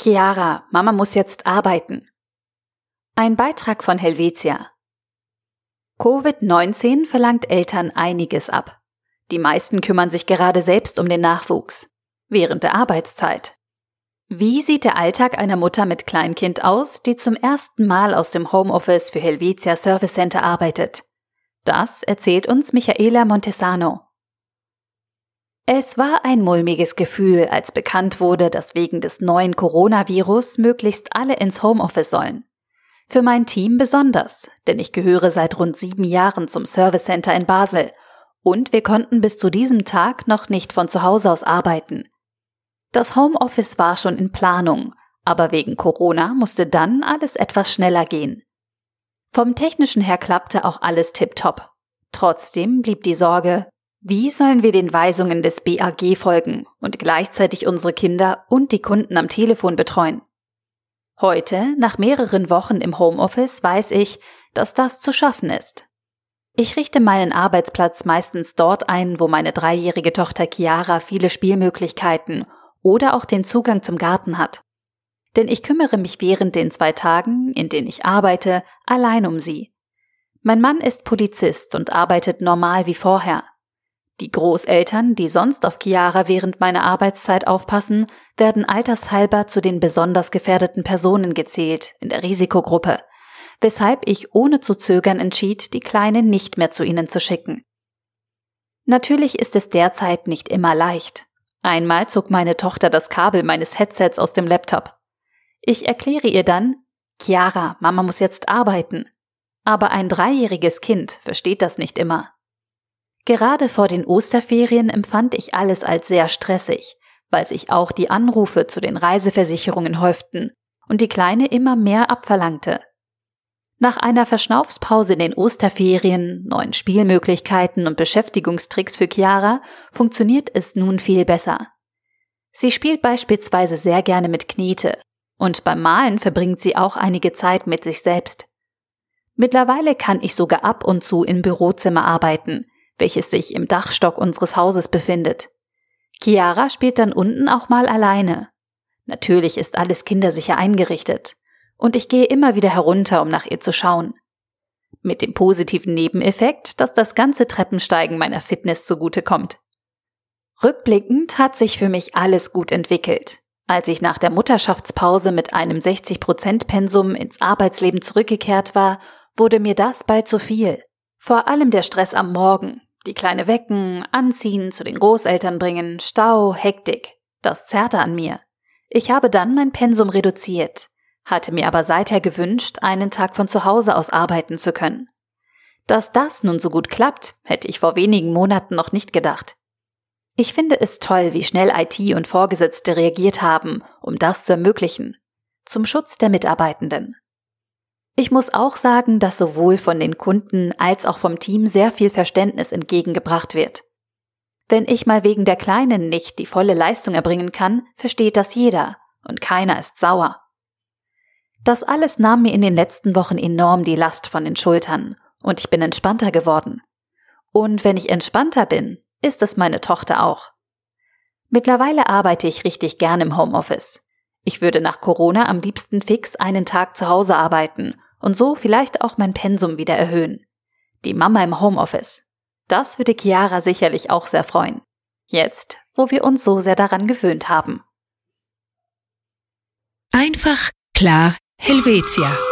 Chiara, Mama muss jetzt arbeiten. Ein Beitrag von Helvetia. Covid-19 verlangt Eltern einiges ab. Die meisten kümmern sich gerade selbst um den Nachwuchs. Während der Arbeitszeit. Wie sieht der Alltag einer Mutter mit Kleinkind aus, die zum ersten Mal aus dem Homeoffice für Helvetia Service Center arbeitet? Das erzählt uns Michaela Montesano. Es war ein mulmiges Gefühl, als bekannt wurde, dass wegen des neuen Coronavirus möglichst alle ins Homeoffice sollen. Für mein Team besonders, denn ich gehöre seit rund sieben Jahren zum Service Center in Basel und wir konnten bis zu diesem Tag noch nicht von zu Hause aus arbeiten. Das Homeoffice war schon in Planung, aber wegen Corona musste dann alles etwas schneller gehen. Vom technischen her klappte auch alles tiptop. Trotzdem blieb die Sorge, wie sollen wir den Weisungen des BAG folgen und gleichzeitig unsere Kinder und die Kunden am Telefon betreuen? Heute, nach mehreren Wochen im Homeoffice, weiß ich, dass das zu schaffen ist. Ich richte meinen Arbeitsplatz meistens dort ein, wo meine dreijährige Tochter Chiara viele Spielmöglichkeiten oder auch den Zugang zum Garten hat. Denn ich kümmere mich während den zwei Tagen, in denen ich arbeite, allein um sie. Mein Mann ist Polizist und arbeitet normal wie vorher. Die Großeltern, die sonst auf Chiara während meiner Arbeitszeit aufpassen, werden altershalber zu den besonders gefährdeten Personen gezählt in der Risikogruppe, weshalb ich ohne zu zögern entschied, die Kleine nicht mehr zu ihnen zu schicken. Natürlich ist es derzeit nicht immer leicht. Einmal zog meine Tochter das Kabel meines Headsets aus dem Laptop. Ich erkläre ihr dann, Chiara, Mama muss jetzt arbeiten. Aber ein dreijähriges Kind versteht das nicht immer. Gerade vor den Osterferien empfand ich alles als sehr stressig, weil sich auch die Anrufe zu den Reiseversicherungen häuften und die Kleine immer mehr abverlangte. Nach einer Verschnaufspause in den Osterferien, neuen Spielmöglichkeiten und Beschäftigungstricks für Chiara funktioniert es nun viel besser. Sie spielt beispielsweise sehr gerne mit Knete und beim Malen verbringt sie auch einige Zeit mit sich selbst. Mittlerweile kann ich sogar ab und zu im Bürozimmer arbeiten, welches sich im Dachstock unseres Hauses befindet. Chiara spielt dann unten auch mal alleine. Natürlich ist alles kindersicher eingerichtet und ich gehe immer wieder herunter, um nach ihr zu schauen. Mit dem positiven Nebeneffekt, dass das ganze Treppensteigen meiner Fitness zugute kommt. Rückblickend hat sich für mich alles gut entwickelt. Als ich nach der Mutterschaftspause mit einem 60% Pensum ins Arbeitsleben zurückgekehrt war, wurde mir das bald zu viel. Vor allem der Stress am Morgen, die Kleine wecken, anziehen, zu den Großeltern bringen, Stau, Hektik. Das zerrte an mir. Ich habe dann mein Pensum reduziert, hatte mir aber seither gewünscht, einen Tag von zu Hause aus arbeiten zu können. Dass das nun so gut klappt, hätte ich vor wenigen Monaten noch nicht gedacht. Ich finde es toll, wie schnell IT und Vorgesetzte reagiert haben, um das zu ermöglichen. Zum Schutz der Mitarbeitenden. Ich muss auch sagen, dass sowohl von den Kunden als auch vom Team sehr viel Verständnis entgegengebracht wird. Wenn ich mal wegen der Kleinen nicht die volle Leistung erbringen kann, versteht das jeder und keiner ist sauer. Das alles nahm mir in den letzten Wochen enorm die Last von den Schultern und ich bin entspannter geworden. Und wenn ich entspannter bin, ist es meine Tochter auch. Mittlerweile arbeite ich richtig gern im Homeoffice. Ich würde nach Corona am liebsten fix einen Tag zu Hause arbeiten und so vielleicht auch mein Pensum wieder erhöhen. Die Mama im Homeoffice. Das würde Chiara sicherlich auch sehr freuen. Jetzt, wo wir uns so sehr daran gewöhnt haben. Einfach, klar, Helvetia.